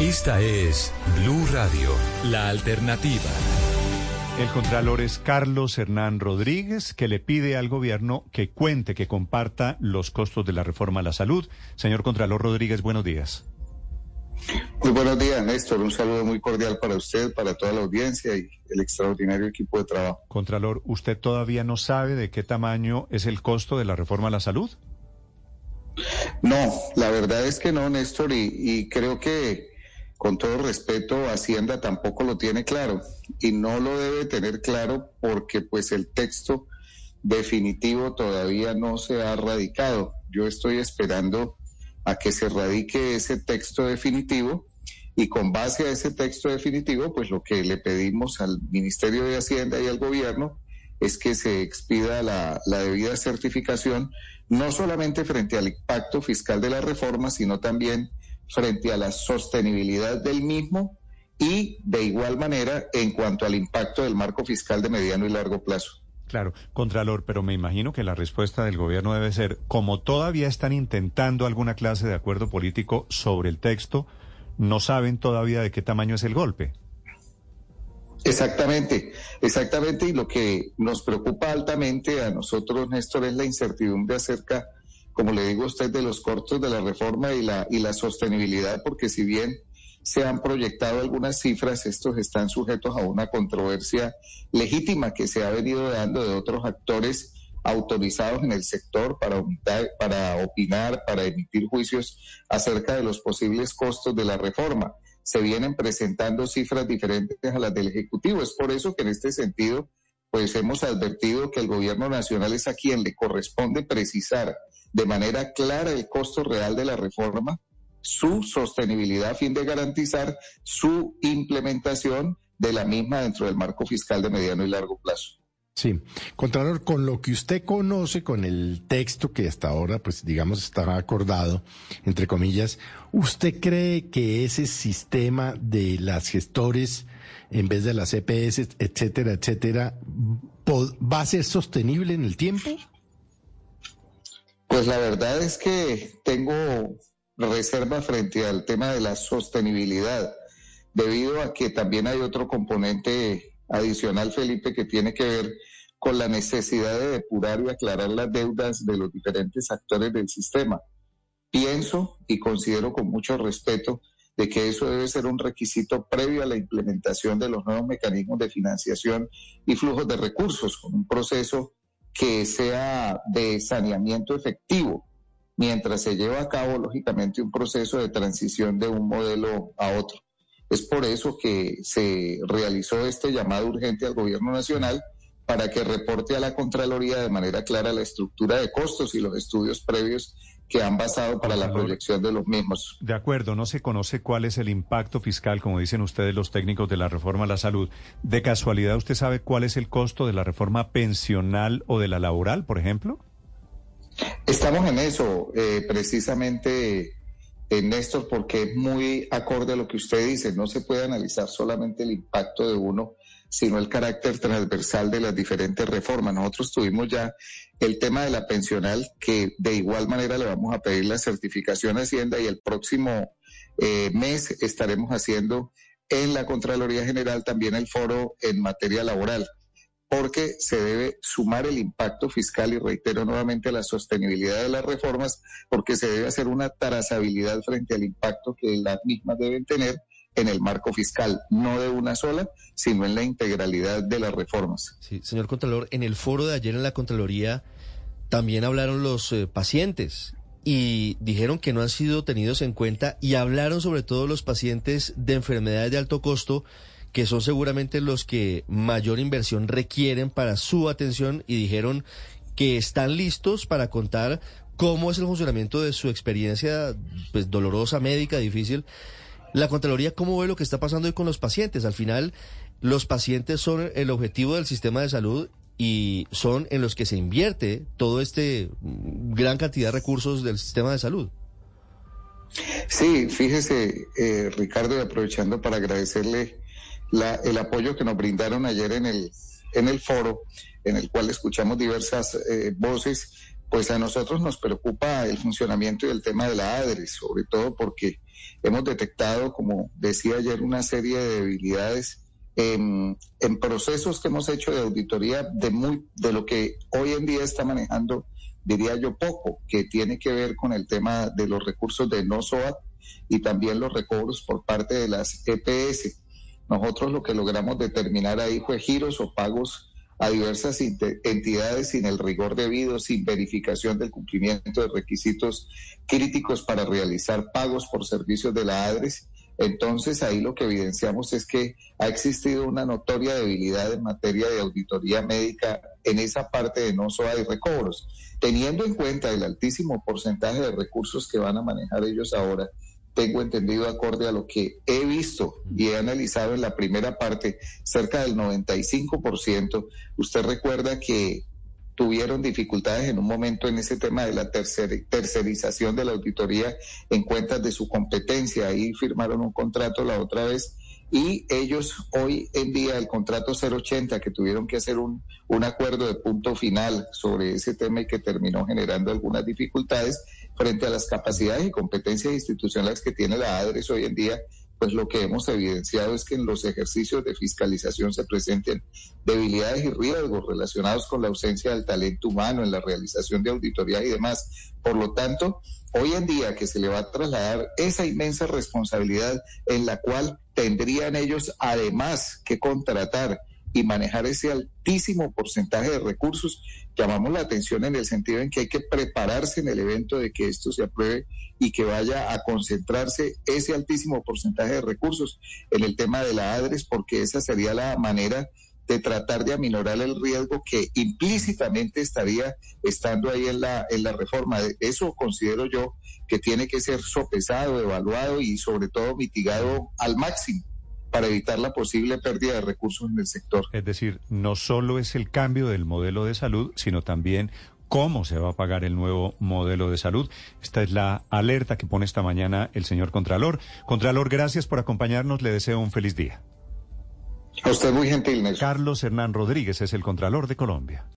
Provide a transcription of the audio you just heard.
Esta es Blue Radio, la alternativa. El contralor es Carlos Hernán Rodríguez, que le pide al gobierno que cuente, que comparta los costos de la reforma a la salud. Señor Contralor Rodríguez, buenos días. Muy buenos días, Néstor. Un saludo muy cordial para usted, para toda la audiencia y el extraordinario equipo de trabajo. Contralor, ¿usted todavía no sabe de qué tamaño es el costo de la reforma a la salud? No, la verdad es que no, Néstor, y, y creo que con todo respeto, Hacienda tampoco lo tiene claro y no lo debe tener claro porque pues el texto definitivo todavía no se ha radicado. Yo estoy esperando a que se radique ese texto definitivo y con base a ese texto definitivo, pues lo que le pedimos al Ministerio de Hacienda y al gobierno es que se expida la, la debida certificación, no solamente frente al impacto fiscal de la reforma, sino también frente a la sostenibilidad del mismo y de igual manera en cuanto al impacto del marco fiscal de mediano y largo plazo. Claro, Contralor, pero me imagino que la respuesta del gobierno debe ser, como todavía están intentando alguna clase de acuerdo político sobre el texto, no saben todavía de qué tamaño es el golpe. Exactamente, exactamente, y lo que nos preocupa altamente a nosotros, Néstor, es la incertidumbre acerca como le digo a usted, de los cortos de la reforma y la, y la sostenibilidad, porque si bien se han proyectado algunas cifras, estos están sujetos a una controversia legítima que se ha venido dando de otros actores autorizados en el sector para, para opinar, para emitir juicios acerca de los posibles costos de la reforma. Se vienen presentando cifras diferentes a las del Ejecutivo. Es por eso que en este sentido, pues hemos advertido que el Gobierno Nacional es a quien le corresponde precisar de manera clara el costo real de la reforma, su sostenibilidad a fin de garantizar su implementación de la misma dentro del marco fiscal de mediano y largo plazo. Sí, Contralor, con lo que usted conoce, con el texto que hasta ahora, pues digamos, está acordado, entre comillas, ¿usted cree que ese sistema de las gestores, en vez de las EPS, etcétera, etcétera, va a ser sostenible en el tiempo? Pues la verdad es que tengo reserva frente al tema de la sostenibilidad, debido a que también hay otro componente adicional, Felipe, que tiene que ver con la necesidad de depurar y aclarar las deudas de los diferentes actores del sistema. Pienso y considero con mucho respeto de que eso debe ser un requisito previo a la implementación de los nuevos mecanismos de financiación y flujos de recursos, con un proceso que sea de saneamiento efectivo, mientras se lleva a cabo, lógicamente, un proceso de transición de un modelo a otro. Es por eso que se realizó este llamado urgente al Gobierno Nacional para que reporte a la Contraloría de manera clara la estructura de costos y los estudios previos que han basado para la proyección de los mismos. De acuerdo, no se conoce cuál es el impacto fiscal, como dicen ustedes los técnicos de la reforma a la salud. ¿De casualidad usted sabe cuál es el costo de la reforma pensional o de la laboral, por ejemplo? Estamos en eso, eh, precisamente, eh, Néstor, porque es muy acorde a lo que usted dice. No se puede analizar solamente el impacto de uno sino el carácter transversal de las diferentes reformas. Nosotros tuvimos ya el tema de la pensional, que de igual manera le vamos a pedir la certificación a Hacienda y el próximo eh, mes estaremos haciendo en la Contraloría General también el foro en materia laboral porque se debe sumar el impacto fiscal y reitero nuevamente la sostenibilidad de las reformas, porque se debe hacer una trazabilidad frente al impacto que las mismas deben tener en el marco fiscal, no de una sola, sino en la integralidad de las reformas. Sí, señor Contralor, en el foro de ayer en la Contraloría también hablaron los eh, pacientes y dijeron que no han sido tenidos en cuenta y hablaron sobre todo los pacientes de enfermedades de alto costo que son seguramente los que mayor inversión requieren para su atención y dijeron que están listos para contar cómo es el funcionamiento de su experiencia pues dolorosa, médica, difícil la Contraloría, ¿cómo ve lo que está pasando hoy con los pacientes? Al final, los pacientes son el objetivo del sistema de salud y son en los que se invierte todo este mm, gran cantidad de recursos del sistema de salud. Sí, fíjese, eh, Ricardo, aprovechando para agradecerle el apoyo que nos brindaron ayer en el, en el foro, en el cual escuchamos diversas eh, voces, pues a nosotros nos preocupa el funcionamiento y el tema de la ADRE, sobre todo porque hemos detectado, como decía ayer, una serie de debilidades en, en procesos que hemos hecho de auditoría de, muy, de lo que hoy en día está manejando, diría yo, poco, que tiene que ver con el tema de los recursos de no SOAT y también los recobros por parte de las EPS. Nosotros lo que logramos determinar ahí fue giros o pagos a diversas entidades sin el rigor debido, sin verificación del cumplimiento de requisitos críticos para realizar pagos por servicios de la ADRES. Entonces ahí lo que evidenciamos es que ha existido una notoria debilidad en materia de auditoría médica en esa parte de no SOA y recobros. Teniendo en cuenta el altísimo porcentaje de recursos que van a manejar ellos ahora, tengo entendido acorde a lo que he visto y he analizado en la primera parte, cerca del 95%. Usted recuerda que tuvieron dificultades en un momento en ese tema de la tercerización de la auditoría en cuentas de su competencia. Ahí firmaron un contrato la otra vez y ellos hoy en día el contrato 080 que tuvieron que hacer un, un acuerdo de punto final sobre ese tema y que terminó generando algunas dificultades frente a las capacidades y competencias institucionales que tiene la ADRES hoy en día, pues lo que hemos evidenciado es que en los ejercicios de fiscalización se presenten debilidades y riesgos relacionados con la ausencia del talento humano en la realización de auditoría y demás. Por lo tanto, hoy en día que se le va a trasladar esa inmensa responsabilidad en la cual tendrían ellos además que contratar y manejar ese altísimo porcentaje de recursos, llamamos la atención en el sentido en que hay que prepararse en el evento de que esto se apruebe y que vaya a concentrarse ese altísimo porcentaje de recursos en el tema de la ADRES, porque esa sería la manera de tratar de aminorar el riesgo que implícitamente estaría estando ahí en la, en la reforma. Eso considero yo que tiene que ser sopesado, evaluado y sobre todo mitigado al máximo para evitar la posible pérdida de recursos en el sector. Es decir, no solo es el cambio del modelo de salud, sino también cómo se va a pagar el nuevo modelo de salud. Esta es la alerta que pone esta mañana el señor Contralor. Contralor, gracias por acompañarnos. Le deseo un feliz día. A usted muy gentil, Nelson. Carlos Hernán Rodríguez es el Contralor de Colombia.